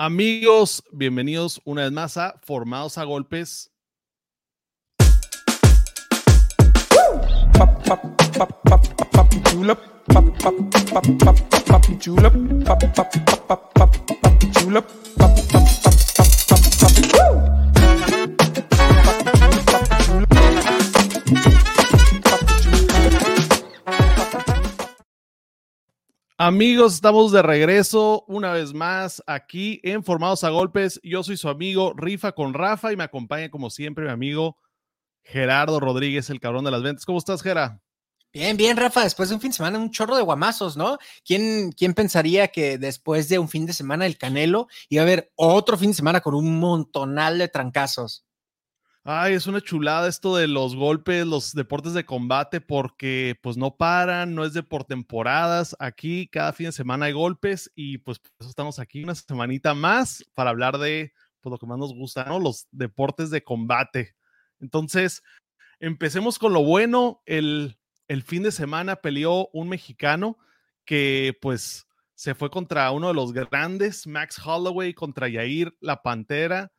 Amigos, bienvenidos una vez más a Formados a Golpes. Amigos, estamos de regreso una vez más aquí en Formados a Golpes. Yo soy su amigo Rifa con Rafa y me acompaña como siempre mi amigo Gerardo Rodríguez, el cabrón de las ventas. ¿Cómo estás, Gera? Bien, bien, Rafa, después de un fin de semana, un chorro de guamazos, ¿no? ¿Quién, ¿Quién pensaría que después de un fin de semana el Canelo iba a haber otro fin de semana con un montonal de trancazos? Ay, es una chulada esto de los golpes, los deportes de combate, porque pues no paran, no es de por temporadas. Aquí cada fin de semana hay golpes y pues por eso estamos aquí una semanita más para hablar de pues, lo que más nos gusta, ¿no? Los deportes de combate. Entonces, empecemos con lo bueno. El, el fin de semana peleó un mexicano que pues se fue contra uno de los grandes, Max Holloway contra Yair La Pantera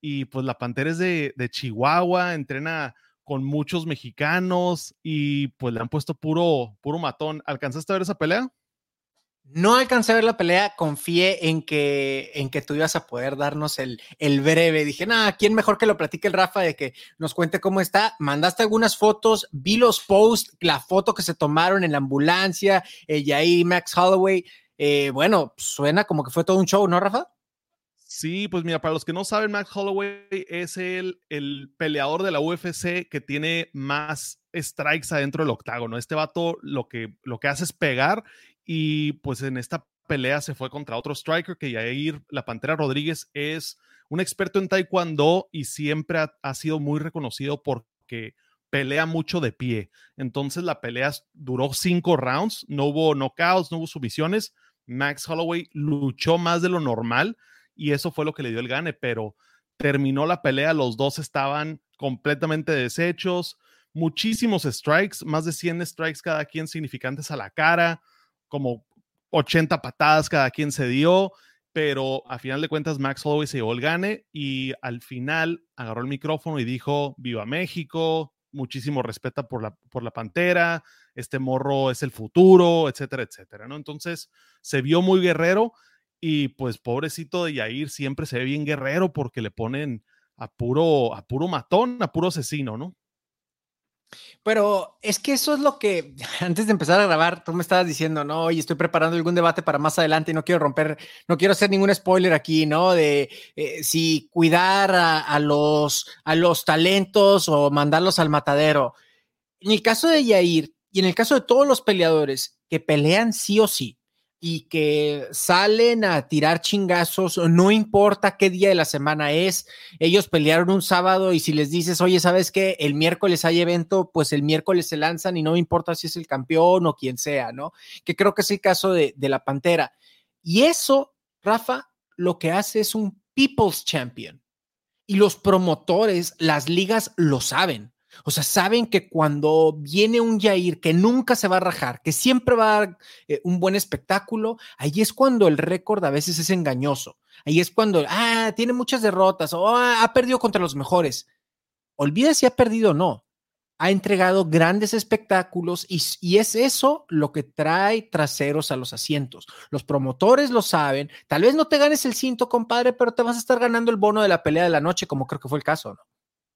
y pues la Pantera es de, Chihuahua, entrena con muchos mexicanos y pues le han puesto puro, puro matón. ¿Alcanzaste a ver esa pelea? No alcancé a ver la pelea, confié en que, en que tú ibas a poder darnos el, el breve. Dije, nada, ¿quién mejor que lo platique el Rafa de que nos cuente cómo está? Mandaste algunas fotos, vi los posts, la foto que se tomaron en la ambulancia, ella ahí, Max Holloway. Eh, bueno, suena como que fue todo un show, ¿no, Rafa? Sí, pues mira, para los que no saben, Max Holloway es el, el peleador de la UFC que tiene más strikes adentro del octágono. Este vato lo que, lo que hace es pegar y pues en esta pelea se fue contra otro striker que Yair La Pantera Rodríguez es un experto en taekwondo y siempre ha, sido muy reconocido porque pelea mucho de pie. Entonces la pelea duró cinco rounds, no hubo knockouts, no hubo sumisiones. Max Holloway luchó más de lo normal y eso fue lo que le dio el gane, pero terminó la pelea, los dos estaban completamente deshechos, muchísimos strikes, más de 100 strikes cada quien significantes a la cara, como 80 patadas cada quien se dio, pero a final de cuentas Max Holloway se llevó el gane y al final agarró el micrófono y dijo, viva México, muchísimo respeto por la, por la Pantera, este morro es el futuro, etcétera, etcétera, ¿no? Entonces se vio muy guerrero y pues pobrecito de Yair siempre se ve bien guerrero porque le ponen a puro, a puro matón, a puro asesino, ¿no? Pero es que eso es lo que antes de empezar a grabar, tú me estabas diciendo, no, y estoy preparando algún debate para más adelante y no quiero romper, no quiero hacer ningún spoiler aquí, ¿no? De eh, si cuidar a, los, a los talentos o mandarlos al matadero. En el caso de Yair y en el caso de todos los peleadores que pelean sí o sí, y que salen a tirar chingazos, no importa qué día de la semana es, ellos pelearon un sábado y si les dices, oye, ¿sabes qué? El miércoles hay evento, pues el miércoles se lanzan y no importa si es el campeón o quien sea, ¿no? Que creo que es el caso de, de la Pantera. Y eso, Rafa, lo que hace es un People's Champion. Y los promotores, las ligas lo saben. O sea, saben que cuando viene un Jair que nunca se va a rajar, que siempre va a dar eh, un buen espectáculo, ahí es cuando el récord a veces es engañoso. Ahí es cuando, ah, tiene muchas derrotas o ah, ha perdido contra los mejores. Olvida si ha perdido o no. Ha entregado grandes espectáculos y, y es eso lo que trae traseros a los asientos. Los promotores lo saben. Tal vez no te ganes el cinto, compadre, pero te vas a estar ganando el bono de la pelea de la noche, como creo que fue el caso, ¿no?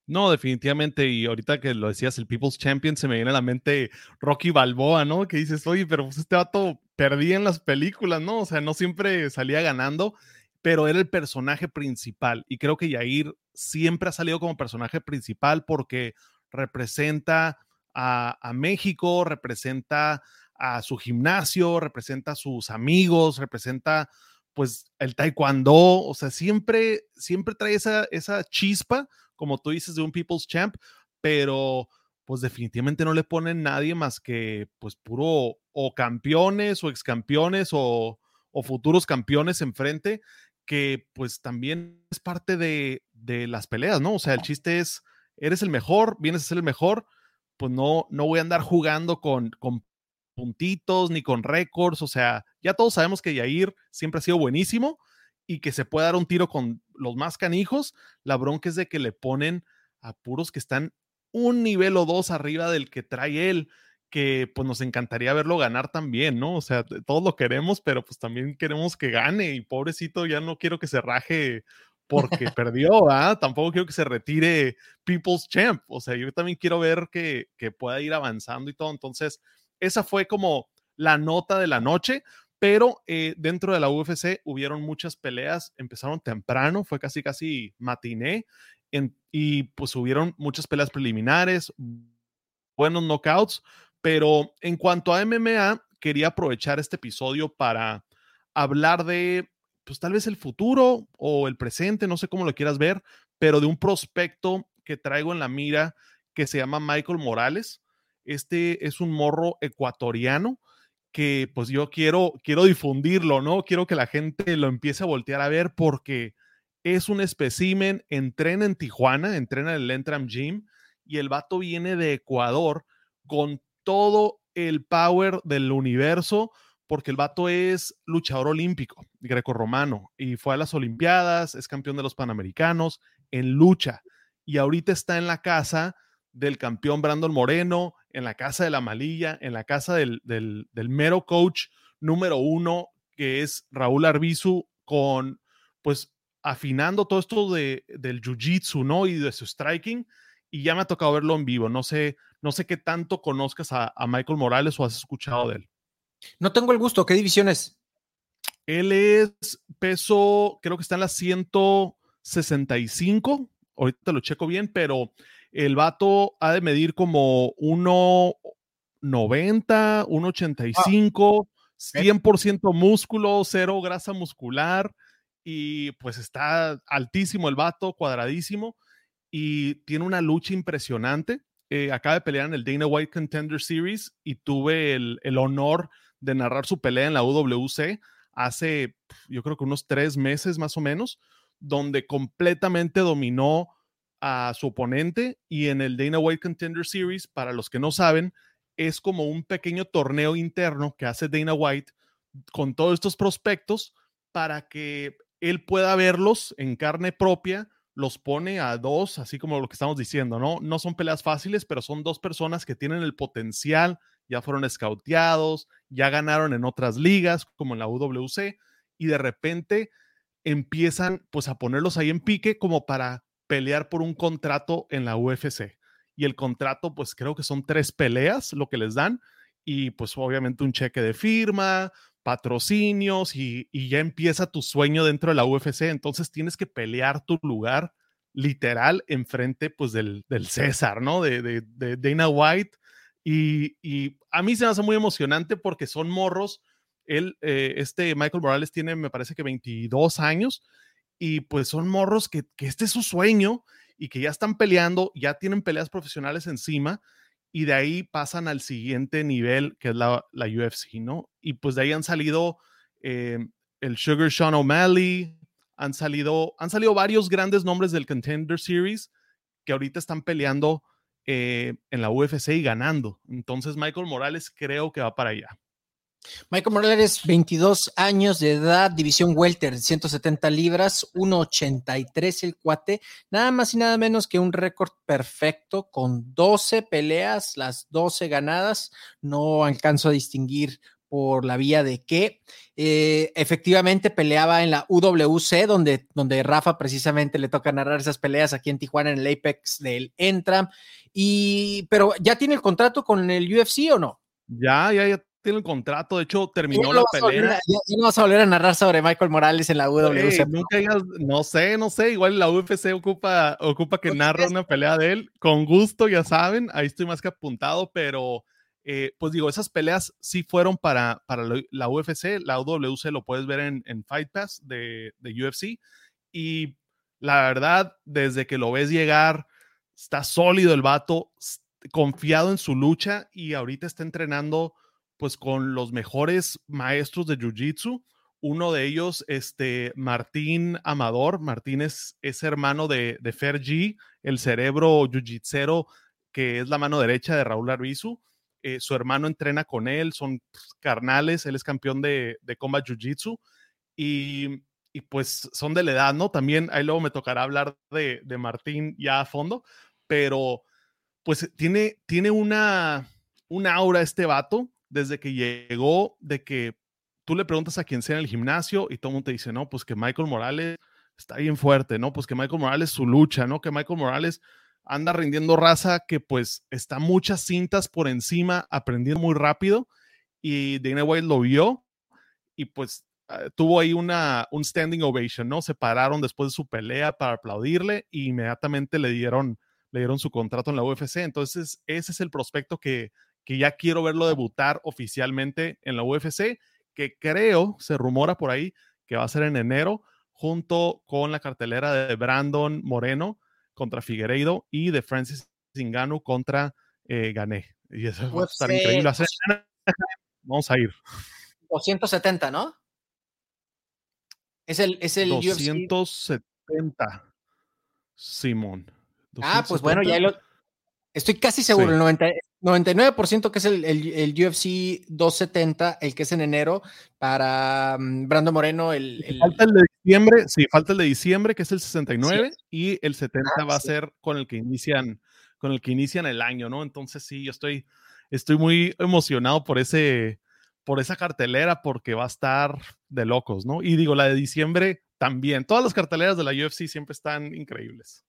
No, definitivamente. Y ahorita que lo decías, el People's Champion, se me viene a la mente Rocky Balboa, ¿no? Que dices, oye, pero pues este vato perdía en las películas, ¿no? O sea, no siempre salía ganando, pero era el personaje principal. Y creo que Yair siempre ha salido como personaje principal porque representa a, México, representa a su gimnasio, representa a sus amigos, representa pues el taekwondo, o sea, siempre, siempre trae esa, esa chispa, como tú dices, de un People's Champ, pero pues definitivamente no le ponen nadie más que pues puro o campeones o excampeones o, o futuros campeones enfrente, que pues también es parte de, de, las peleas, ¿no? O sea, el chiste es, eres el mejor, vienes a ser el mejor, pues no, no voy a andar jugando con, con puntitos ni con récords, o sea, ya todos sabemos que Yair siempre ha sido buenísimo y que se puede dar un tiro con los más canijos, la bronca es de que le ponen a puros que están un nivel o dos arriba del que trae él, que pues nos encantaría verlo ganar también, ¿no? O sea, todos lo queremos, pero pues también queremos que gane y pobrecito ya no quiero que se raje porque perdió, ¿ah? Tampoco quiero que se retire People's Champ, o sea, yo también quiero ver que, que pueda ir avanzando y todo, entonces esa fue como la nota de la noche, pero eh, dentro de la UFC hubieron muchas peleas, empezaron temprano, fue casi casi matiné, y pues hubieron muchas peleas preliminares, buenos knockouts, pero en cuanto a MMA, quería aprovechar este episodio para hablar de, pues tal vez el futuro o el presente, no sé cómo lo quieras ver, pero de un prospecto que traigo en la mira que se llama Michael Morales. Este es un morro ecuatoriano que pues yo quiero, quiero difundirlo, ¿no? Quiero que la gente lo empiece a voltear a ver porque es un espécimen, entrena en Tijuana, entrena en el Entram Gym y el vato viene de Ecuador con todo el power del universo porque el vato es luchador olímpico, greco-romano, y fue a las Olimpiadas, es campeón de los Panamericanos en lucha, y ahorita está en la casa del campeón Brandon Moreno, en la casa de la Malilla, en la casa del, mero coach número uno, que es Raúl Arbizu, con pues afinando todo esto de, del jiu-jitsu, ¿no? Y de su striking. Y ya me ha tocado verlo en vivo. No sé, no sé qué tanto conozcas a, Michael Morales o has escuchado de él. No tengo el gusto. ¿Qué división es? Él es peso, creo que está en la 165. Ahorita lo checo bien, pero el vato ha de medir como 1,90, 1,85, 100% músculo, cero grasa muscular y pues está altísimo el vato, cuadradísimo y tiene una lucha impresionante. Eh, acaba de pelear en el Dana White Contender Series y tuve el, el, honor de narrar su pelea en la UWC hace, yo creo que unos tres meses más o menos, donde completamente dominó a su oponente y en el Dana White Contender Series, para los que no saben, es como un pequeño torneo interno que hace Dana White con todos estos prospectos para que él pueda verlos en carne propia, los pone a dos, así como lo que estamos diciendo, ¿no? No son peleas fáciles, pero son dos personas que tienen el potencial, ya fueron escauteados, ya ganaron en otras ligas, como en la UWC, y de repente empiezan pues a ponerlos ahí en pique como para pelear por un contrato en la UFC. Y el contrato, pues creo que son tres peleas lo que les dan y pues obviamente un cheque de firma, patrocinios y, ya empieza tu sueño dentro de la UFC. Entonces tienes que pelear tu lugar literal enfrente pues del, del César, ¿no? De, de, Dana White. Y, y, a mí se me hace muy emocionante porque son morros. Él, eh, este Michael Morales tiene, me parece que 22 años y pues son morros que, este es su sueño y que ya están peleando, ya tienen peleas profesionales encima y de ahí pasan al siguiente nivel que es la, la UFC, ¿no? Y pues de ahí han salido eh, el Sugar Sean O'Malley, han salido, han salido varios grandes nombres del Contender Series que ahorita están peleando eh, en la UFC y ganando. Entonces Michael Morales creo que va para allá. Michael Morales, 22 años de edad, división welter, 170 libras, 1.83 el cuate, nada más y nada menos que un récord perfecto con 12 peleas, las 12 ganadas, no alcanzo a distinguir por la vía de que eh, efectivamente peleaba en la UWC, donde, donde Rafa precisamente le toca narrar esas peleas aquí en Tijuana en el Apex del Entram, y pero ya tiene el contrato con el UFC o no? Ya, ya, ya tiene el contrato, de hecho terminó la pelea. ya, no vas a volver a narrar sobre Michael Morales en la UFC. no sé, no sé, igual la UFC ocupa, ocupa que narra una pelea de él, con gusto, ya saben, ahí estoy más que apuntado, pero Eh, pues digo, esas peleas sí fueron para, para la UFC, la UWC lo puedes ver en, en Fight Pass de, de UFC. Y la verdad, desde que lo ves llegar, está sólido el vato, confiado en su lucha y ahorita está entrenando pues con los mejores maestros de Jiu-Jitsu. Uno de ellos, este, Martín Amador. Martín es, hermano de, de Fer G, el cerebro jiu-jitsero que es la mano derecha de Raúl Arbizu. Eh, su hermano entrena con él, son carnales, él es campeón de, de combat jiu-jitsu y, y, pues son de la edad, ¿no? También ahí luego me tocará hablar de, de Martín ya a fondo, pero pues tiene, tiene una, una aura este vato desde que llegó, de que tú le preguntas a quien sea en el gimnasio y todo mundo te dice, no, pues que Michael Morales está bien fuerte, ¿no? Pues que Michael Morales su lucha, ¿no? Que Michael Morales anda rindiendo raza que pues está muchas cintas por encima, aprendiendo muy rápido y Dana White lo vio y pues ah, tuvo ahí una, un standing ovation, ¿no? Se pararon después de su pelea para aplaudirle e inmediatamente le dieron, le dieron su contrato en la UFC. Entonces, ese es el prospecto que, que ya quiero verlo debutar oficialmente en la UFC, que creo, se rumora por ahí, que va a ser en enero, junto con la cartelera de Brandon Moreno contra Figueiredo y de Francis Zingano contra eh, Gané. Y eso va a estar increíble. Vamos a ir. 270, ¿no? Es el, es el 270, Simón. Ah, pues bueno, ya lo, estoy casi seguro, el 90, 99% que es el, el, UFC 270, el que es en enero, para mm, Brando Moreno. El, Falta el de diciembre, sí, falta el de diciembre, que es el 69, y el 70 ah, va a ser con el que inician, con el que inician el año, ¿no? Entonces sí, yo estoy, estoy muy emocionado por ese, por esa cartelera, porque va a estar de locos, ¿no? Y digo, la de diciembre también. Todas las carteleras de la UFC siempre están increíbles.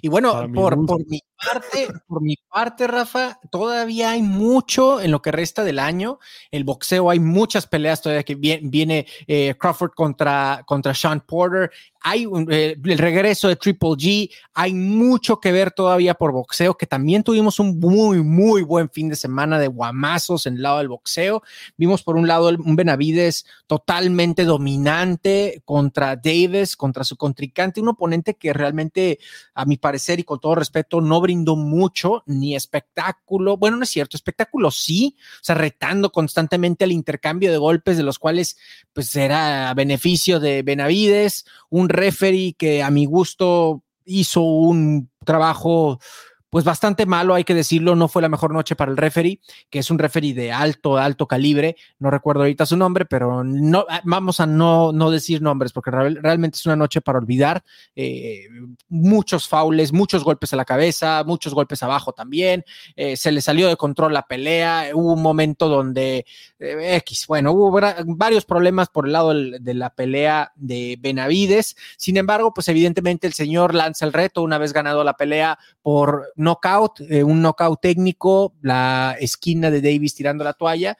Y bueno, por, mi parte, por mi parte, Rafa, todavía hay mucho en lo que resta del año. El boxeo, hay muchas peleas todavía que viene, eh, Crawford contra, contra Sean Porter hay eh, el regreso de Triple G, hay mucho que ver todavía por boxeo, que también tuvimos un muy, muy buen fin de semana de guamazos en el lado del boxeo. Vimos por un lado un Benavides totalmente dominante contra Davis, contra su contrincante, un oponente que realmente, a mi parecer y con todo respeto, no brindó mucho ni espectáculo. Bueno, no es cierto, espectáculo sí, o sea, retando constantemente el intercambio de golpes, de los cuales pues era a beneficio de Benavides, un referee que a mi gusto hizo un trabajo pues bastante malo, hay que decirlo, no fue la mejor noche para el referee, que es un referee de alto, alto calibre, no recuerdo ahorita su nombre, pero no, ah, vamos a no, no decir nombres, porque realmente es una noche para olvidar, eh, muchos faules, muchos golpes a la cabeza, muchos golpes abajo también, eh, se le salió de control la pelea, hubo un momento donde eh, X, bueno, hubo varios problemas por el lado de la pelea de Benavides, sin embargo, pues evidentemente el señor lanza el reto una vez ganado la pelea por knockout, eh, un knockout técnico, la esquina de Davis tirando la toalla,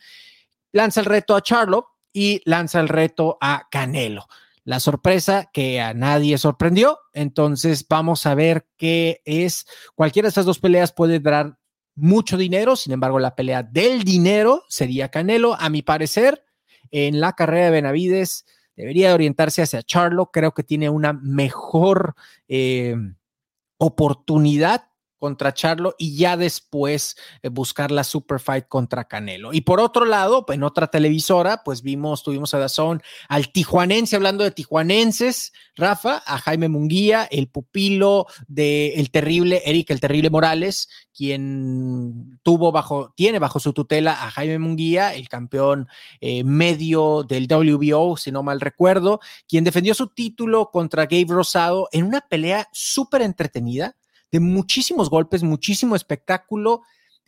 lanza el reto a Charlo y lanza el reto a Canelo. La sorpresa que a nadie sorprendió, entonces vamos a ver qué es. Cualquiera de estas dos peleas puede dar mucho dinero, sin embargo la pelea del dinero sería Canelo, a mi parecer, en la carrera de Benavides debería orientarse hacia Charlo, creo que tiene una mejor eh, oportunidad contra Charlo y ya después eh, buscar la super fight contra Canelo. Y por otro lado, en otra televisora, pues vimos, tuvimos a Dazón al tijuanense, hablando de tijuanenses, Rafa, a Jaime Munguía, el pupilo del el terrible Eric, el terrible Morales, quien tuvo bajo, tiene bajo su tutela a Jaime Munguía, el campeón eh, medio del WBO, si no mal recuerdo, quien defendió su título contra Gabe Rosado en una pelea súper entretenida de muchísimos golpes, muchísimo espectáculo,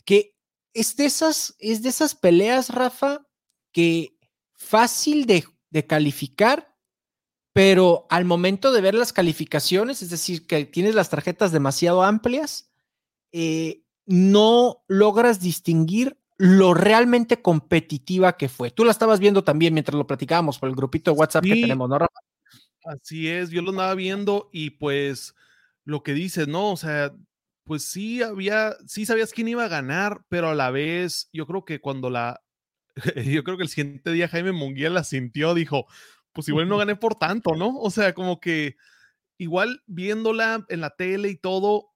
que es de esas, es de esas peleas, Rafa, que fácil de, calificar, pero al momento de ver las calificaciones, es decir, que tienes las tarjetas demasiado amplias, eh, no logras distinguir lo realmente competitiva que fue. Tú la estabas viendo también mientras lo platicábamos por el grupito de WhatsApp que tenemos, ¿no, Rafa? Así es, yo lo andaba viendo y pues lo que dices, ¿no? O sea, pues sí había, sí sabías quién iba a ganar, pero a la vez yo creo que cuando la, yo creo que el siguiente día Jaime Munguía la sintió, dijo, pues igual no gané por tanto, ¿no? O sea, como que igual viéndola en la tele y todo,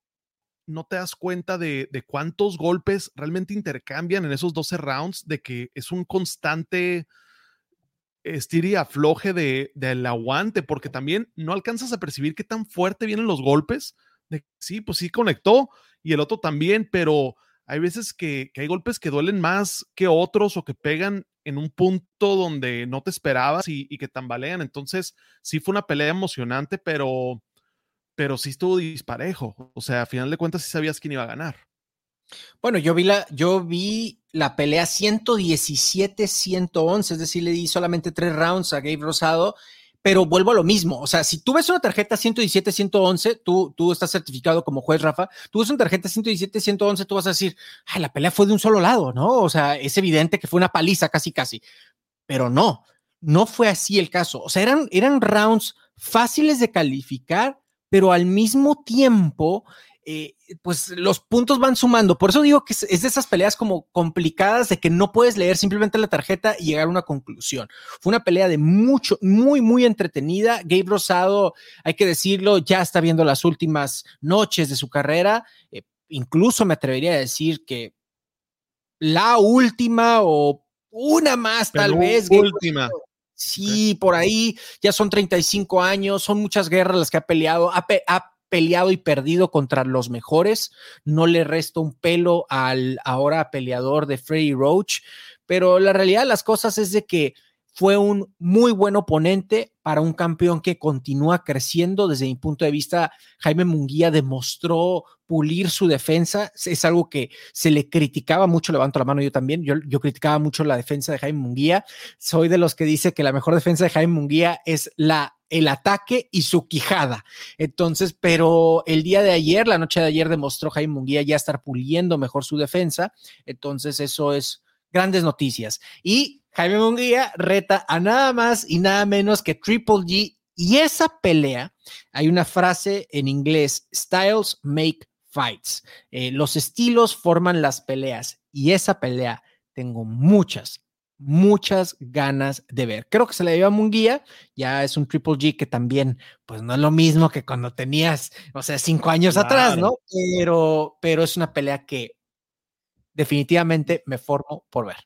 no te das cuenta de, de cuántos golpes realmente intercambian en esos 12 rounds, de que es un constante estir y afloje de, del aguante, porque también no alcanzas a percibir qué tan fuerte vienen los golpes. De, sí, pues sí conectó y el otro también, pero hay veces que, hay golpes que duelen más que otros o que pegan en un punto donde no te esperabas y, y, que tambalean. Entonces, sí fue una pelea emocionante, pero, pero sí estuvo disparejo. O sea, a final de cuentas sí sabías quién iba a ganar. Bueno, yo vi la, yo vi la pelea 117-111, es decir, le di solamente tres rounds a Gabe Rosado, pero vuelvo a lo mismo. O sea, si tú ves una tarjeta 117-111, tú, tú estás certificado como juez, Rafa, tú ves una tarjeta 117-111, tú vas a decir, ay, la pelea fue de un solo lado, ¿no? O sea, es evidente que fue una paliza casi, casi. Pero no, no fue así el caso. O sea, eran, eran rounds fáciles de calificar, pero al mismo tiempo eh, pues los puntos van sumando. Por eso digo que es, de esas peleas como complicadas de que no puedes leer simplemente la tarjeta y llegar a una conclusión. Fue una pelea de mucho, muy, muy entretenida. Gabe Rosado, hay que decirlo, ya está viendo las últimas noches de su carrera. Eh, incluso me atrevería a decir que la última o una más, tal vez. Última. Sí, por ahí ya son 35 años, son muchas guerras las que ha peleado, ha, ha peleado y perdido contra los mejores. No le resta un pelo al ahora peleador de Freddy Roach, pero la realidad de las cosas es de que fue un muy buen oponente para un campeón que continúa creciendo. Desde mi punto de vista, Jaime Munguía demostró pulir su defensa. Es algo que se le criticaba mucho, levanto la mano yo también, yo, yo criticaba mucho la defensa de Jaime Munguía. Soy de los que dice que la mejor defensa de Jaime Munguía es la el ataque y su quijada. Entonces, pero el día de ayer, la noche de ayer, demostró Jaime Munguía ya estar puliendo mejor su defensa. Entonces, eso es grandes noticias. Y Jaime Munguía reta a nada más y nada menos que Triple G. Y esa pelea, hay una frase en inglés, styles make fights. Eh, los estilos forman las peleas. Y esa pelea, tengo muchas, muchas ganas de ver. Creo que se le dio a Munguía, ya es un Triple G que también, pues no es lo mismo que cuando tenías, o sea, cinco años atrás, ¿no? Pero, pero es una pelea que definitivamente me formo por ver.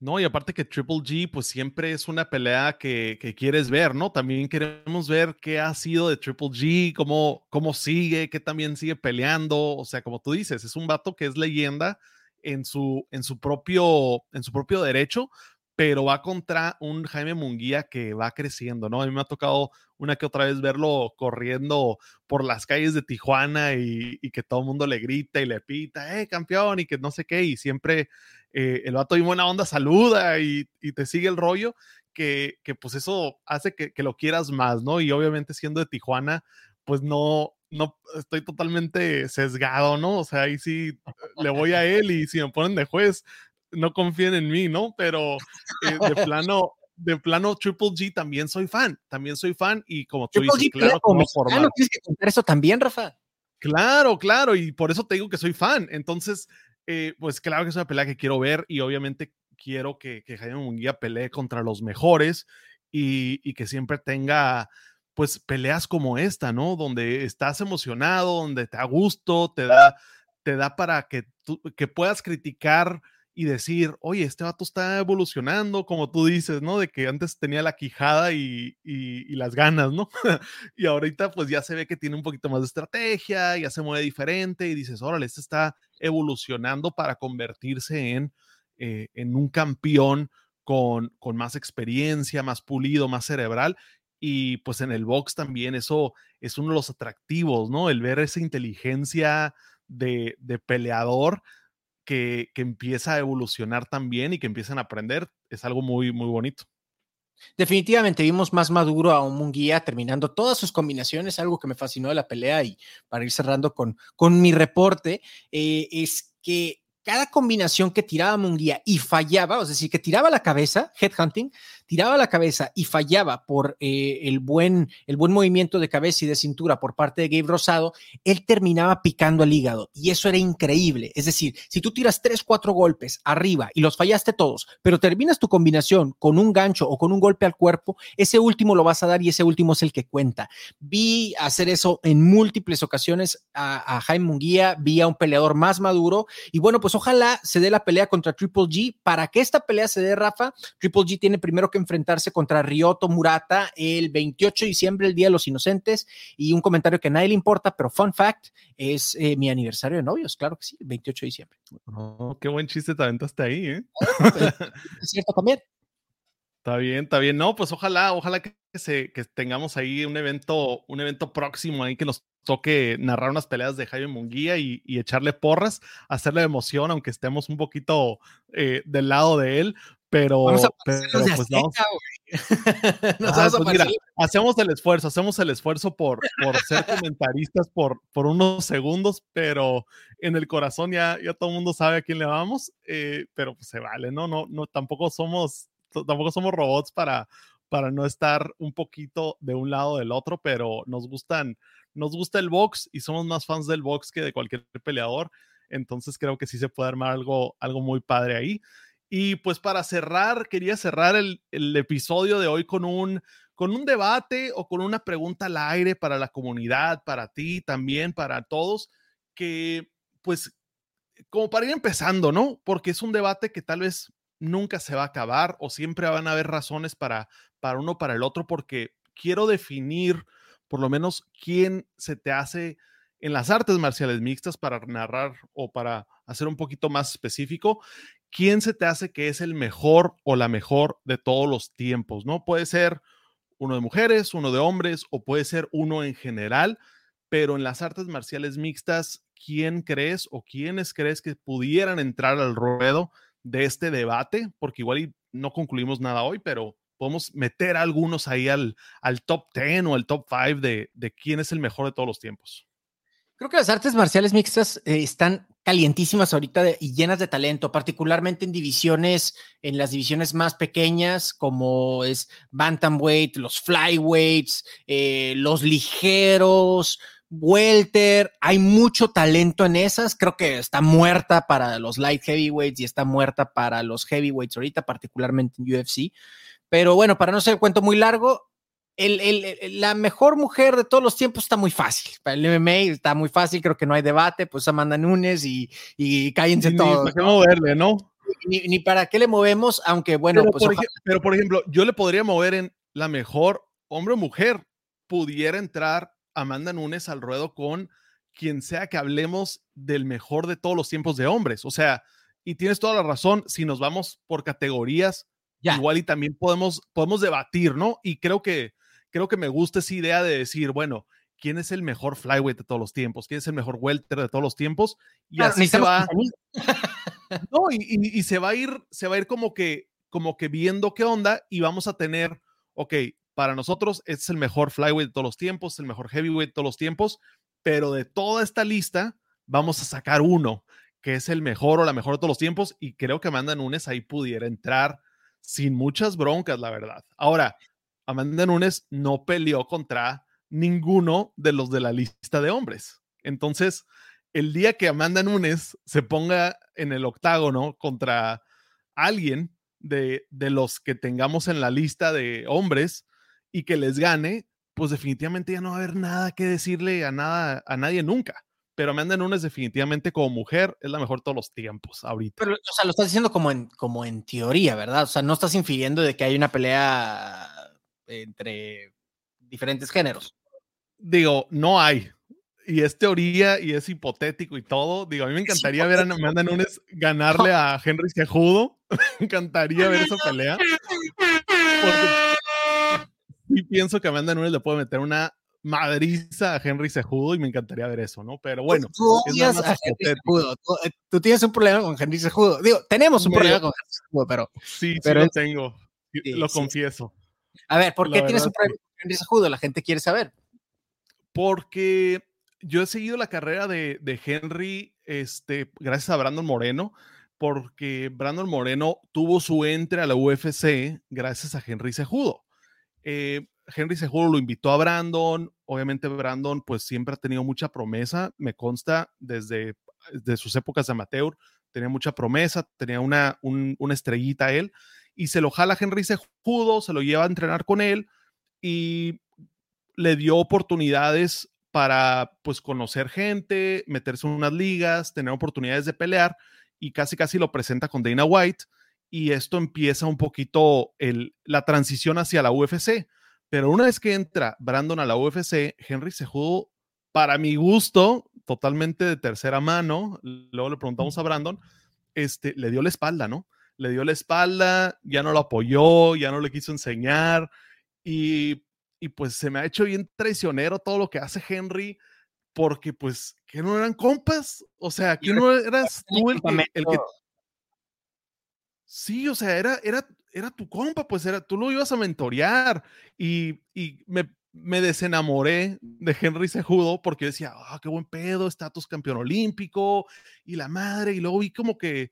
No, y aparte que Triple G, pues siempre es una pelea que, que, quieres ver, ¿no? También queremos ver qué ha sido de Triple G, cómo, cómo sigue, qué también sigue peleando. O sea, como tú dices, es un vato que es leyenda en su, en su, propio, en su propio derecho, pero va contra un Jaime Munguía que va creciendo, ¿no? A mí me ha tocado una que otra vez verlo corriendo por las calles de Tijuana y, que todo el mundo le grita y le pita, ¡eh, campeón! y que no sé qué, y siempre eh, el vato y buena onda saluda y, te sigue el rollo, que, que pues eso hace que, que, lo quieras más, ¿no? Y obviamente siendo de Tijuana, pues no, no estoy totalmente sesgado, ¿no? O sea, ahí sí le voy a él y si me ponen de juez, no confíen en mí, ¿no? Pero eh, de plano, de plano Triple G también soy fan, también soy fan y como tú dices, claro, como formar. tienes que contar eso también, Rafa. Claro, claro, y por eso te digo que soy fan. Entonces, eh, pues claro que es una pelea que quiero ver y obviamente quiero que, que Jaime Munguía pelee contra los mejores y, y que siempre tenga pues peleas como esta, ¿no? Donde estás emocionado, donde te da gusto, te da, te da para que, tú, que puedas criticar y decir, oye, este vato está evolucionando, como tú dices, ¿no? De que antes tenía la quijada y, y, las ganas, ¿no? y ahorita pues ya se ve que tiene un poquito más de estrategia, ya se mueve diferente y dices, órale, este está evolucionando para convertirse en, eh, en un campeón con, con, más experiencia, más pulido, más cerebral y pues en el box también eso es uno de los atractivos, ¿no? El ver esa inteligencia de, de peleador que, que, empieza a evolucionar también y que empiezan a aprender es algo muy, muy bonito. Definitivamente vimos más maduro a un Munguía terminando todas sus combinaciones, algo que me fascinó de la pelea y para ir cerrando con, con mi reporte, eh, es que cada combinación que tiraba Munguía y fallaba, es decir, que tiraba la cabeza, headhunting, tiraba la cabeza y fallaba por eh, el, buen, el buen movimiento de cabeza y de cintura por parte de Gabe Rosado, él terminaba picando al hígado y eso era increíble. Es decir, si tú tiras tres, cuatro golpes arriba y los fallaste todos, pero terminas tu combinación con un gancho o con un golpe al cuerpo, ese último lo vas a dar y ese último es el que cuenta. Vi hacer eso en múltiples ocasiones a, Jaime Munguía, vi a un peleador más maduro y bueno, pues ojalá se dé la pelea contra Triple G. Para que esta pelea se dé, Rafa, Triple G tiene primero que enfrentarse contra Ryoto Murata el 28 de diciembre, el Día de los Inocentes, y un comentario que a nadie le importa, pero fun fact, es eh, mi aniversario de novios, claro que sí, el 28 de diciembre. Oh, qué buen chiste te aventaste ahí, ¿eh? es cierto también. Está bien, está bien. No, pues ojalá, ojalá que, se, que tengamos ahí un evento, un evento próximo ahí que nos toque narrar unas peleas de Jaime Munguía y, echarle porras, hacerle emoción, aunque estemos un poquito eh, del lado de él. Pero, pues hacemos el esfuerzo, hacemos el esfuerzo por, por ser comentaristas por, por unos segundos, pero en el corazón ya, ya todo el mundo sabe a quién le vamos, eh, pero pues se vale, ¿no? No, no, tampoco somos, tampoco somos robots para, para no estar un poquito de un lado del otro, pero nos gustan, nos gusta el box y somos más fans del box que de cualquier peleador. Entonces creo que sí se puede armar algo, algo muy padre ahí. Y pues para cerrar, quería cerrar el, episodio de hoy con un, con un debate o con una pregunta al aire para la comunidad, para ti también, para todos, que pues como para ir empezando, ¿no? Porque es un debate que tal vez nunca se va a acabar o siempre van a haber razones para, para uno para el otro, porque quiero definir por lo menos quién se te hace en las artes marciales mixtas para narrar o para hacer un poquito más específico, quién se te hace que es el mejor o la mejor de todos los tiempos, ¿no? Puede ser uno de mujeres, uno de hombres o puede ser uno en general, pero en las artes marciales mixtas, ¿quién crees o quiénes crees que pudieran entrar al ruedo de este debate? Porque igual no concluimos nada hoy, pero podemos meter algunos ahí al, al top 10 o al top 5 de, de quién es el mejor de todos los tiempos. Creo que las artes marciales mixtas eh, están calientísimas ahorita y llenas de talento, particularmente en divisiones, en las divisiones más pequeñas, como es Bantamweight, los Flyweights, eh, los ligeros, Welter. Hay mucho talento en esas. Creo que está muerta para los light heavyweights y está muerta para los heavyweights ahorita, particularmente en UFC. Pero bueno, para no ser el cuento muy largo, el, la mejor mujer de todos los tiempos está muy fácil. Para el MMA está muy fácil, creo que no hay debate, pues Amanda Nunes y, y cállense todos. Ni para qué moverle, ¿no? Ni, para qué le movemos, aunque bueno, pero pues. Por pero por ejemplo, yo le podría mover en la mejor hombre o mujer. Pudiera entrar Amanda Nunes al ruedo con quien sea que hablemos del mejor de todos los tiempos de hombres. O sea, y tienes toda la razón, si nos vamos por categorías, igual y también podemos, podemos debatir, ¿no? Y creo que creo que me gusta esa idea de decir, bueno, ¿quién es el mejor flyweight de todos los tiempos? ¿Quién es el mejor welter de todos los tiempos? Y así se va. no, y, se va a ir, se va a ir como que, como que viendo qué onda y vamos a tener, ok, para nosotros es el mejor flyweight de todos los tiempos, el mejor heavyweight de todos los tiempos, pero de toda esta lista vamos a sacar uno que es el mejor o la mejor de todos los tiempos y creo que Amanda Nunes ahí pudiera entrar sin muchas broncas, la verdad. Ahora, Amanda Nunes no peleó contra ninguno de los de la lista de hombres. Entonces, el día que Amanda Nunes se ponga en el octágono contra alguien de, de los que tengamos en la lista de hombres y que les gane, pues definitivamente ya no va a haber nada que decirle a, nada, a nadie nunca. Pero Amanda Nunes definitivamente como mujer es la mejor de todos los tiempos ahorita. Pero, o sea, lo estás diciendo como en, como en teoría, ¿verdad? O sea, no estás infiriendo de que hay una pelea entre diferentes géneros. Digo, no hay. Y es teoría y es hipotético y todo. Digo, a mí me encantaría ver a Amanda Nunes ganarle a Henry Cejudo. me encantaría ver esa pelea. y pienso que Amanda Nunes le puede meter una madriza a Henry Cejudo y me encantaría ver eso, ¿no? Pero pues bueno. Tú, eh, Tú, tienes un problema con Henry Cejudo. Digo, tenemos un problema con Henry Cejudo, pero. Sí, sí lo tengo. lo confieso. A ver, ¿por qué tienes un problema con Henry Cejudo? La gente quiere saber. Porque yo he seguido la carrera de, Henry, este, gracias a Brandon Moreno, porque Brandon Moreno tuvo su entre a la UFC gracias a Henry Cejudo. Eh, Henry Cejudo lo invitó a Brandon, obviamente Brandon pues siempre ha tenido mucha promesa, me consta desde de sus épocas de amateur, tenía mucha promesa, tenía una, una estrellita él, y se lo jala Henry Cejudo, se lo lleva a entrenar con él y le dio oportunidades para pues conocer gente, meterse en unas ligas, tener oportunidades de pelear y casi casi lo presenta con Dana White y esto empieza un poquito el, la transición hacia la UFC. Pero una vez que entra Brandon a la UFC, Henry Cejudo, para mi gusto, totalmente de tercera mano, luego le preguntamos a Brandon, este, le dio la espalda, ¿no? Le dio la espalda, ya no lo apoyó, ya no le quiso enseñar y, y pues se me ha hecho bien traicionero todo lo que hace Henry porque pues que no eran compas, o sea, que no eras tú el que, el que, Sí, o sea, era, era, era tu compa, pues era, tú lo ibas a mentorear y, y me, me, desenamoré de Henry Sejudo porque decía, ah, qué buen pedo, estatus campeón olímpico y la madre, y luego vi como que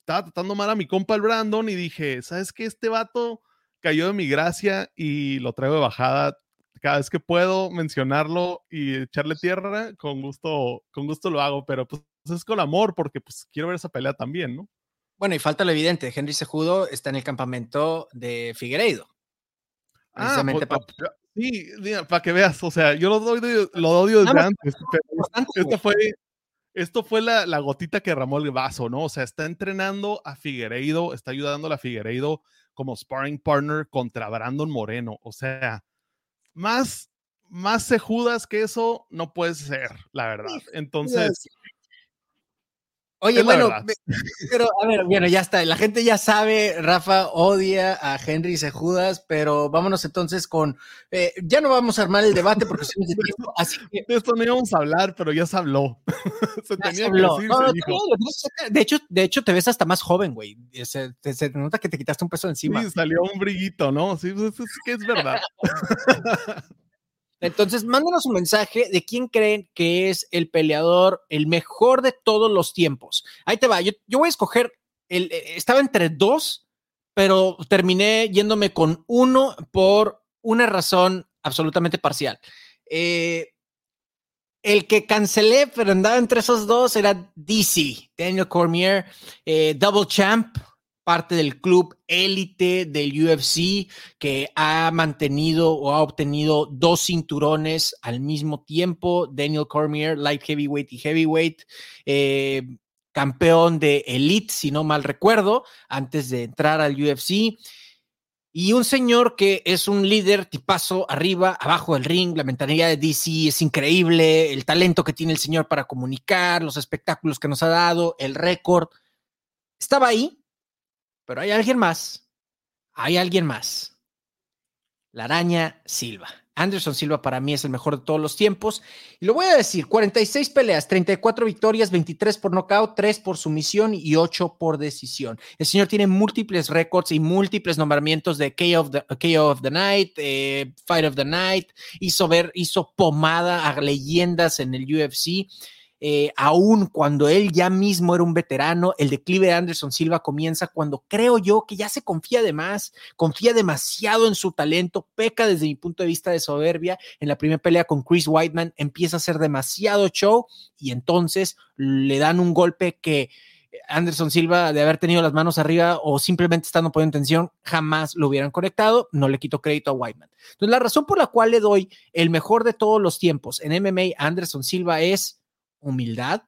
estaba tratando mal a mi compa el Brandon y dije, ¿sabes qué? Este vato cayó de mi gracia y lo traigo de bajada cada vez que puedo mencionarlo y echarle tierra, con gusto, con gusto lo hago, pero pues es con amor porque pues quiero ver esa pelea también, ¿no? Bueno, y falta lo evidente, Henry Sejudo está en el campamento de Figueiredo. Ah, pues, para... sí, para que veas, o sea, yo lo odio desde antes, esto fue, esto fue la, la, gotita que ramó el vaso, ¿no? O sea, está entrenando a Figueiredo, está ayudando a Figueiredo como sparring partner contra Brandon Moreno, o sea, más, más sejudas que eso no puede ser, la verdad. Entonces. Oye, bueno, pero a ver, bueno, ya está. La gente ya sabe, Rafa odia a Henry Sejudas, pero vámonos entonces con. Eh, ya no vamos a armar el debate porque somos de tiempo, así que. De esto no íbamos a hablar, pero ya se habló. se tenía que decir, de, hecho, de hecho, te ves hasta más joven, güey. Se, se, nota que te quitaste un peso encima. Sí, salió un brillito, ¿no? Sí, pues, es que es verdad. Entonces, mándenos un mensaje de quién creen que es el peleador, el mejor de todos los tiempos. Ahí te va, yo, voy a escoger, el, eh, estaba entre dos, pero terminé yéndome con uno por una razón absolutamente parcial. Eh, el que cancelé, pero andaba entre esos dos, era DC, Daniel Cormier, eh, Double Champ, parte del club élite del UFC que ha mantenido o ha obtenido dos cinturones al mismo tiempo. Daniel Cormier, light heavyweight y heavyweight, eh, campeón de elite, si no mal recuerdo, antes de entrar al UFC. Y un señor que es un líder tipazo arriba, abajo del ring, la mentalidad de DC es increíble, el talento que tiene el señor para comunicar, los espectáculos que nos ha dado, el récord. Estaba ahí, pero hay alguien más. Hay alguien más. La araña Silva. Anderson Silva para mí es el mejor de todos los tiempos. Y lo voy a decir, 46 peleas, 34 victorias, 23 por nocaut, 3 por sumisión y 8 por decisión. El señor tiene múltiples récords y múltiples nombramientos de KO of the, of the Night, eh, Fight of the Night, hizo ver, hizo pomada a leyendas en el UFC. Eh, aún cuando él ya mismo era un veterano, el declive de Anderson Silva comienza cuando creo yo que ya se confía de más, confía demasiado en su talento, peca desde mi punto de vista de soberbia. En la primera pelea con Chris Whiteman empieza a hacer demasiado show y entonces le dan un golpe que Anderson Silva de haber tenido las manos arriba o simplemente estando por intención, jamás lo hubieran conectado. No le quito crédito a Whiteman. Entonces, la razón por la cual le doy el mejor de todos los tiempos en MMA a Anderson Silva es humildad,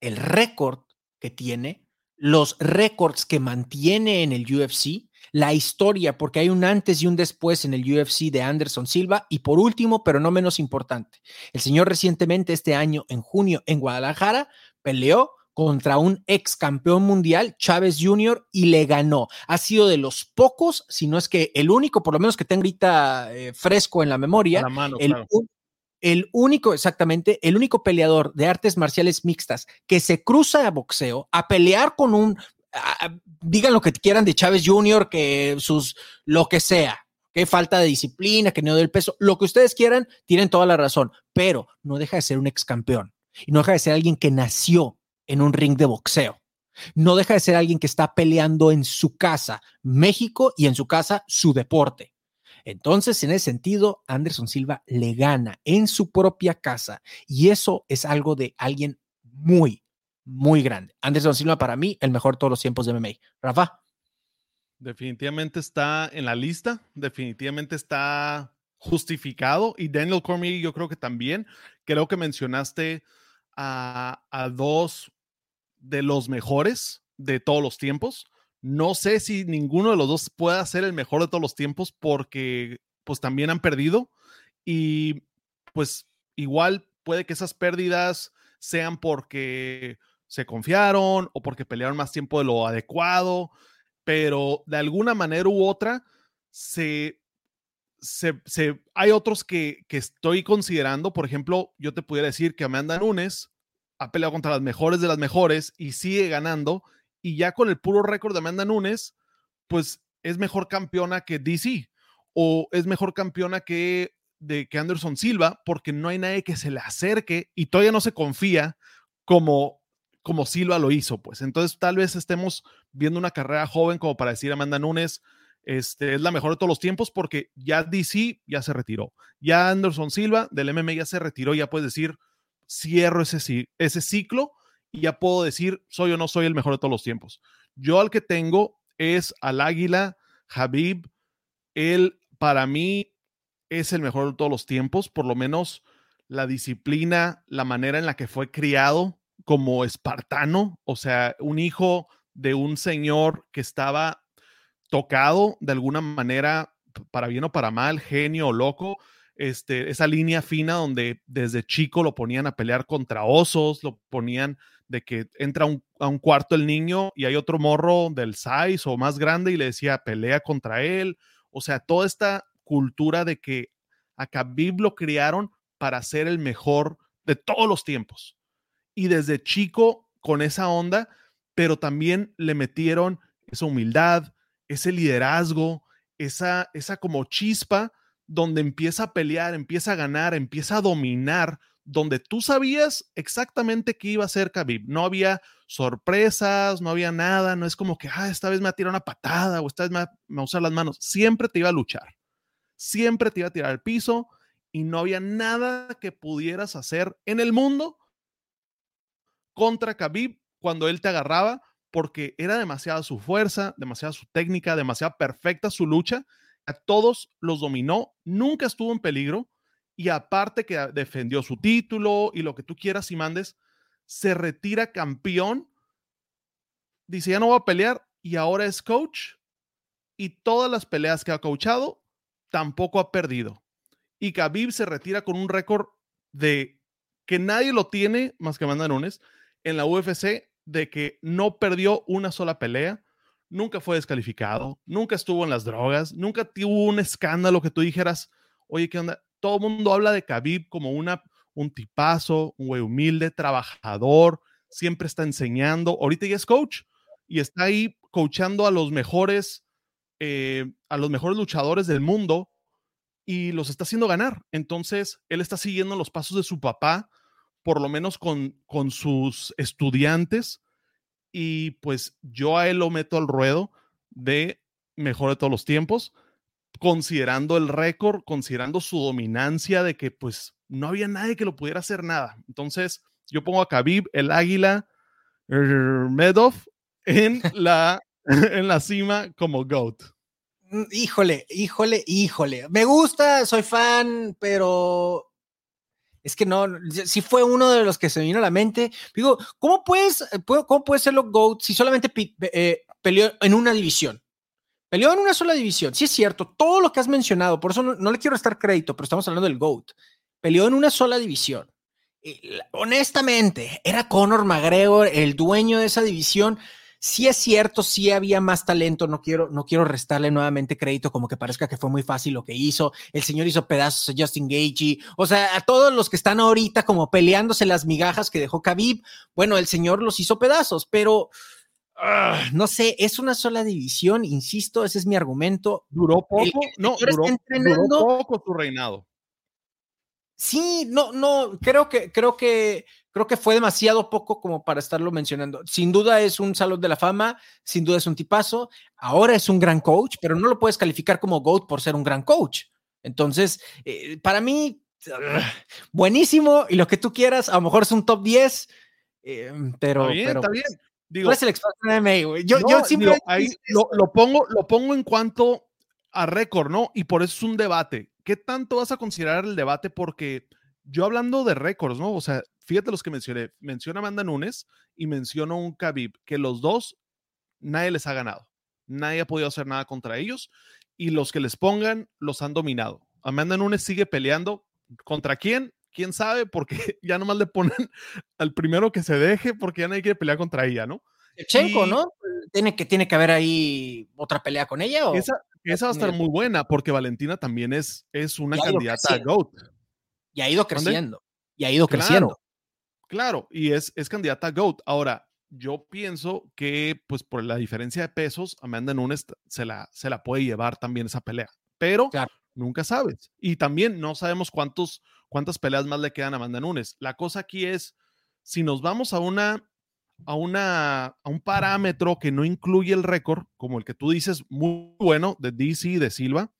el récord que tiene, los récords que mantiene en el UFC, la historia, porque hay un antes y un después en el UFC de Anderson Silva. Y por último, pero no menos importante, el señor recientemente, este año, en junio, en Guadalajara, peleó contra un ex campeón mundial, Chávez Jr., y le ganó. Ha sido de los pocos, si no es que el único, por lo menos que tengo ahorita eh, fresco en la memoria, el, el único, exactamente, el único peleador de artes marciales mixtas que se cruza a boxeo a pelear con un, digan lo que quieran de Chávez Jr., que sus, lo que sea, que falta de disciplina, que no del peso, lo que ustedes quieran, tienen toda la razón, pero no deja de ser un ex campeón y no deja de ser alguien que nació en un ring de boxeo. No deja de ser alguien que está peleando en su casa, México, y en su casa, su deporte. Entonces, en ese sentido, Anderson Silva le gana en su propia casa y eso es algo de alguien muy, muy grande. Anderson Silva para mí, el mejor de todos los tiempos de MMA. Rafa. Definitivamente está en la lista, definitivamente está justificado y Daniel Cormier yo creo que también, creo que mencionaste a, a dos de los mejores de todos los tiempos. No sé si ninguno de los dos pueda ser el mejor de todos los tiempos porque pues también han perdido y pues igual puede que esas pérdidas sean porque se confiaron o porque pelearon más tiempo de lo adecuado, pero de alguna manera u otra se, se, hay otros que, que estoy considerando, por ejemplo, yo te pudiera decir que Amanda Nunes ha peleado contra las mejores de las mejores y sigue ganando. Y ya con el puro récord de Amanda Nunes, pues es mejor campeona que DC o es mejor campeona que, de, que Anderson Silva porque no hay nadie que se le acerque y todavía no se confía como, como Silva lo hizo. Pues entonces tal vez estemos viendo una carrera joven como para decir Amanda Nunes. Este, es la mejor de todos los tiempos porque ya DC ya se retiró. Ya Anderson Silva del MMA ya se retiró, ya puedes decir, cierro ese, ese ciclo y ya puedo decir, soy o no soy el mejor de todos los tiempos. Yo al que tengo es al Águila, Habib. Él para mí es el mejor de todos los tiempos, por lo menos la disciplina, la manera en la que fue criado como espartano, o sea, un hijo de un señor que estaba tocado de alguna manera, para bien o para mal, genio o loco, este, esa línea fina donde desde chico lo ponían a pelear contra osos, lo ponían de que entra a un cuarto el niño y hay otro morro del size o más grande y le decía pelea contra él. O sea, toda esta cultura de que a Khabib lo criaron para ser el mejor de todos los tiempos. Y desde chico con esa onda, pero también le metieron esa humildad, ese liderazgo, esa, esa como chispa donde empieza a pelear, empieza a ganar, empieza a dominar, donde tú sabías exactamente qué iba a hacer Khabib. No había sorpresas, no había nada, no es como que, ah, esta vez me va a una patada o esta vez me va, a usar las manos. Siempre te iba a luchar, siempre te iba a tirar al piso y no había nada que pudieras hacer en el mundo contra Khabib cuando él te agarraba porque era demasiada su fuerza, demasiada su técnica, demasiado perfecta su lucha a todos los dominó, nunca estuvo en peligro y aparte que defendió su título y lo que tú quieras y mandes, se retira campeón, dice ya no voy a pelear y ahora es coach y todas las peleas que ha coachado tampoco ha perdido. Y Khabib se retira con un récord de que nadie lo tiene más que Amanda Nunes en la UFC de que no perdió una sola pelea, nunca fue descalificado, nunca estuvo en las drogas, nunca tuvo un escándalo que tú dijeras, oye, ¿qué onda? Todo el mundo habla de Khabib como una, un tipazo, un güey humilde, trabajador, siempre está enseñando. Ahorita ya es coach y está ahí coachando a los mejores, eh, a los mejores luchadores del mundo y los está haciendo ganar. Entonces, él está siguiendo los pasos de su papá, por lo menos con, con sus estudiantes y pues yo a él lo meto al ruedo de mejor de todos los tiempos, considerando el récord, considerando su dominancia de que pues no había nadie que lo pudiera hacer nada. Entonces yo pongo a Khabib, el águila, Medov en la, en la cima como GOAT. Mm, híjole, híjole, híjole. Me gusta, soy fan, pero es que no, si fue uno de los que se vino a la mente. Digo, ¿cómo puedes, eh, cómo puede ser los GOAT si solamente eh, peleó en una división? Peleó en una sola división. Sí es cierto, todo lo que has mencionado, por eso no, le quiero estar crédito, pero estamos hablando del GOAT. Peleó en una sola división. honestamente, era Conor McGregor el dueño de esa división sí es cierto, sí había más talento, no quiero, no quiero restarle nuevamente crédito como que parezca que fue muy fácil lo que hizo, el señor hizo pedazos a Justin Gagey, o sea, a todos los que están ahorita como peleándose las migajas que dejó Khabib, bueno, el señor los hizo pedazos, pero... Ah, no sé, es una sola división, insisto, ese es mi argumento. Duró poco, no, duró, poco su reinado. Sí, no, no, creo que, creo que, creo que fue demasiado poco como para estarlo mencionando. Sin duda es un salón de la fama, sin duda es un tipazo, ahora es un gran coach, pero no lo puedes calificar como GOAT por ser un gran coach. Entonces, eh, para mí, buenísimo y lo que tú quieras, a lo mejor es un top 10, eh, pero... Está bien, está bien. Digo, es el experto en MMA, güey. Yo, yo simplemente... ahí lo, lo, pongo, lo pongo en cuanto a récord, ¿no? Y por eso es un debate. ¿Qué tanto vas a considerar el debate? Porque yo hablando de récords, ¿no? O sea, fíjate los que mencioné. Menciona Amanda Nunes y menciono un Khabib, que los dos nadie les ha ganado. Nadie ha podido hacer nada contra ellos y los que les pongan los han dominado. Amanda Nunes sigue peleando. ¿Contra quién? ¿Quién sabe? Porque ya nomás le ponen al primero que se deje porque ya nadie quiere pelear contra ella, ¿no? Chenko, ¿no? ¿Tiene que, ¿Tiene que haber ahí otra pelea con ella? ¿o? Esa, esa va a estar muy buena porque Valentina también es, es una candidata a GOAT. Y ha ido creciendo. Y ha ido claro, creciendo. Claro, y es, es candidata a GOAT. Ahora, yo pienso que, pues por la diferencia de pesos, Amanda Nunes se la, se la puede llevar también esa pelea. Pero claro. nunca sabes. Y también no sabemos cuántos, cuántas peleas más le quedan a Amanda Nunes. La cosa aquí es, si nos vamos a una a, una, a un parámetro que no incluye el récord, como el que tú dices, muy bueno, de DC y de Silva,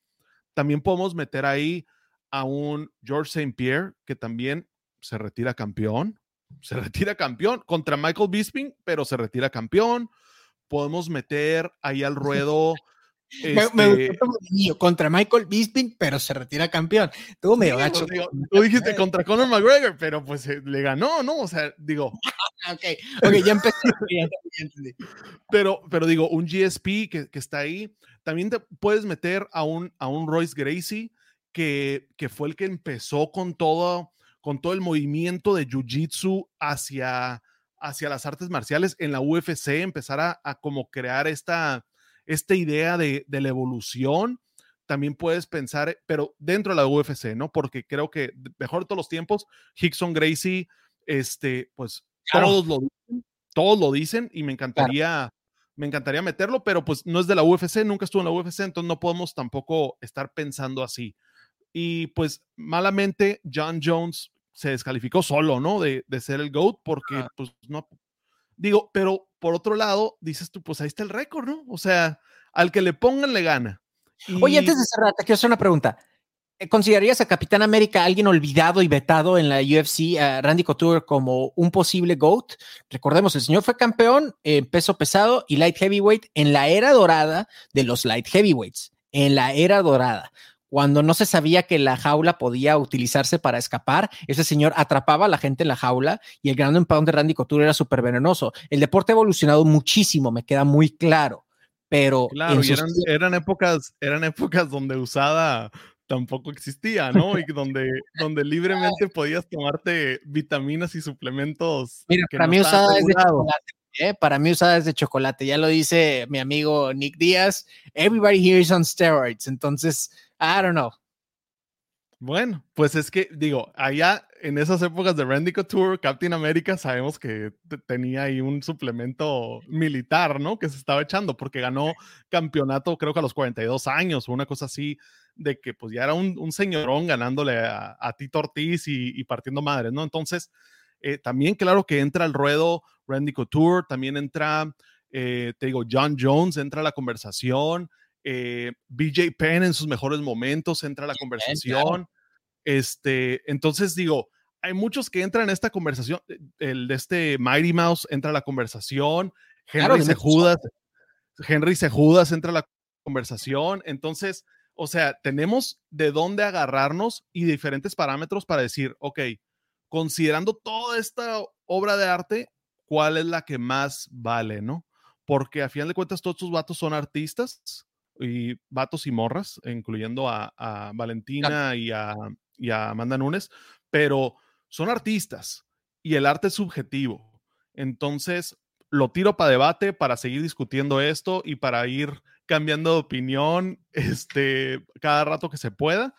también podemos meter ahí a un George St. Pierre, que también se retira campeón, se retira campeón contra Michael Bisping, pero se retira campeón. Podemos meter ahí al ruedo. Este... Me, me gustó contra Michael Bisping, pero se retira campeón. Tuvo medio sí, gacho. Digo, tú dijiste contra Conor McGregor, pero pues eh, le ganó, ¿no? O sea, digo. ok, ok, ya empecé. ya entendí. Pero, pero digo, un GSP que, que, está ahí. También te puedes meter a un, a un Royce Gracie, que, que fue el que empezó con todo, con todo el movimiento de Jiu-Jitsu hacia, hacia las artes marciales en la UFC, empezar a, a como crear esta esta idea de, de, la evolución, también puedes pensar, pero dentro de la UFC, ¿no? Porque creo que mejor de todos los tiempos, Hickson Gracie, este, pues claro. todos, lo dicen, todos lo dicen y me encantaría, claro. me encantaría meterlo, pero pues no es de la UFC, nunca estuvo en la UFC, entonces no podemos tampoco estar pensando así. Y pues malamente John Jones se descalificó solo, ¿no? De, de ser el GOAT porque ah. pues no, digo, pero por otro lado, dices tú, pues ahí está el récord, ¿no? O sea, al que le pongan le gana. Y... Oye, antes de cerrar, te quiero hacer una pregunta. Eh, ¿Considerarías a Capitán América alguien olvidado y vetado en la UFC, a Randy Couture, como un posible GOAT? Recordemos, el señor fue campeón en peso pesado y light heavyweight en la era dorada de los light heavyweights, en la era dorada cuando no se sabía que la jaula podía utilizarse para escapar, ese señor atrapaba a la gente en la jaula y el gran pound de Randy Couture era súper venenoso. El deporte ha evolucionado muchísimo, me queda muy claro, pero... Claro, sus... eran, eran, épocas, eran épocas donde usada tampoco existía, ¿no? Y donde, donde libremente podías tomarte vitaminas y suplementos. Mira, para no mí usada es de chocolate. ¿Eh? Para mí usada es de chocolate. Ya lo dice mi amigo Nick Díaz. Everybody here is on steroids. Entonces, I don't know. Bueno, pues es que digo, allá en esas épocas de Randy Couture, Captain America, sabemos que tenía ahí un suplemento militar, ¿no? Que se estaba echando porque ganó campeonato creo que a los 42 años o una cosa así, de que pues ya era un, señorón ganándole a, a Tito Ortiz y, y, partiendo madres, ¿no? Entonces, eh, también claro que entra al ruedo Randy Couture, también entra, eh, te digo, John Jones, entra a la conversación, eh, BJ Penn en sus mejores momentos entra a la conversación. Claro. Este, entonces digo, hay muchos que entran en esta conversación. eh, El de este Mighty Mouse entra a la conversación. Henry claro, Sejudas, Henry Sejudas entra a la conversación. Entonces, o sea, tenemos de dónde agarrarnos y diferentes parámetros para decir, ok, considerando toda esta obra de arte, ¿cuál es la que más vale, no? Porque a final de cuentas todos estos vatos son artistas y vatos y morras, incluyendo a, a Valentina y, a, y, a, Amanda Nunes, pero son artistas y el arte es subjetivo. Entonces, lo tiro para debate, para seguir discutiendo esto y para ir cambiando de opinión este, cada rato que se pueda.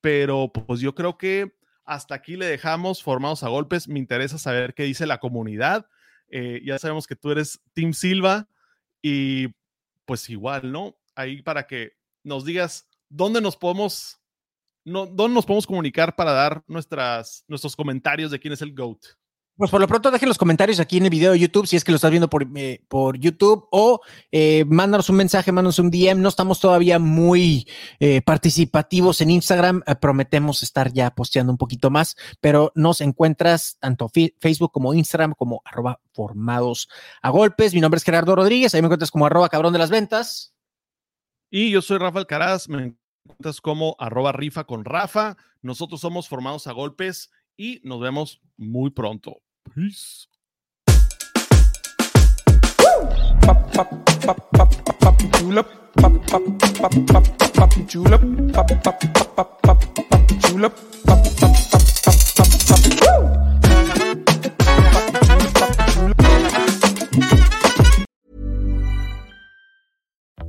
Pero pues yo creo que hasta aquí le dejamos formados a golpes. Me interesa saber qué dice la comunidad. Eh, ya sabemos que tú eres Team Silva y pues igual, ¿no? ahí para que nos digas dónde nos podemos, no, dónde nos podemos comunicar para dar nuestras, nuestros comentarios de quién es el GOAT. Pues por lo pronto dejen los comentarios aquí en el video de YouTube, si es que lo estás viendo por, eh, por YouTube, o eh, mándanos un mensaje, mándanos un DM. No estamos todavía muy eh, participativos en Instagram. Prometemos estar ya posteando un poquito más, pero nos encuentras tanto Facebook como Instagram como arroba formados a golpes. Mi nombre es Gerardo Rodríguez, ahí me encuentras como arroba cabrón de las ventas. Y yo soy Rafael Caraz, me encuentras como arroba rifa con Rafa. Nosotros somos formados a golpes y nos vemos muy pronto. Peace. Woo!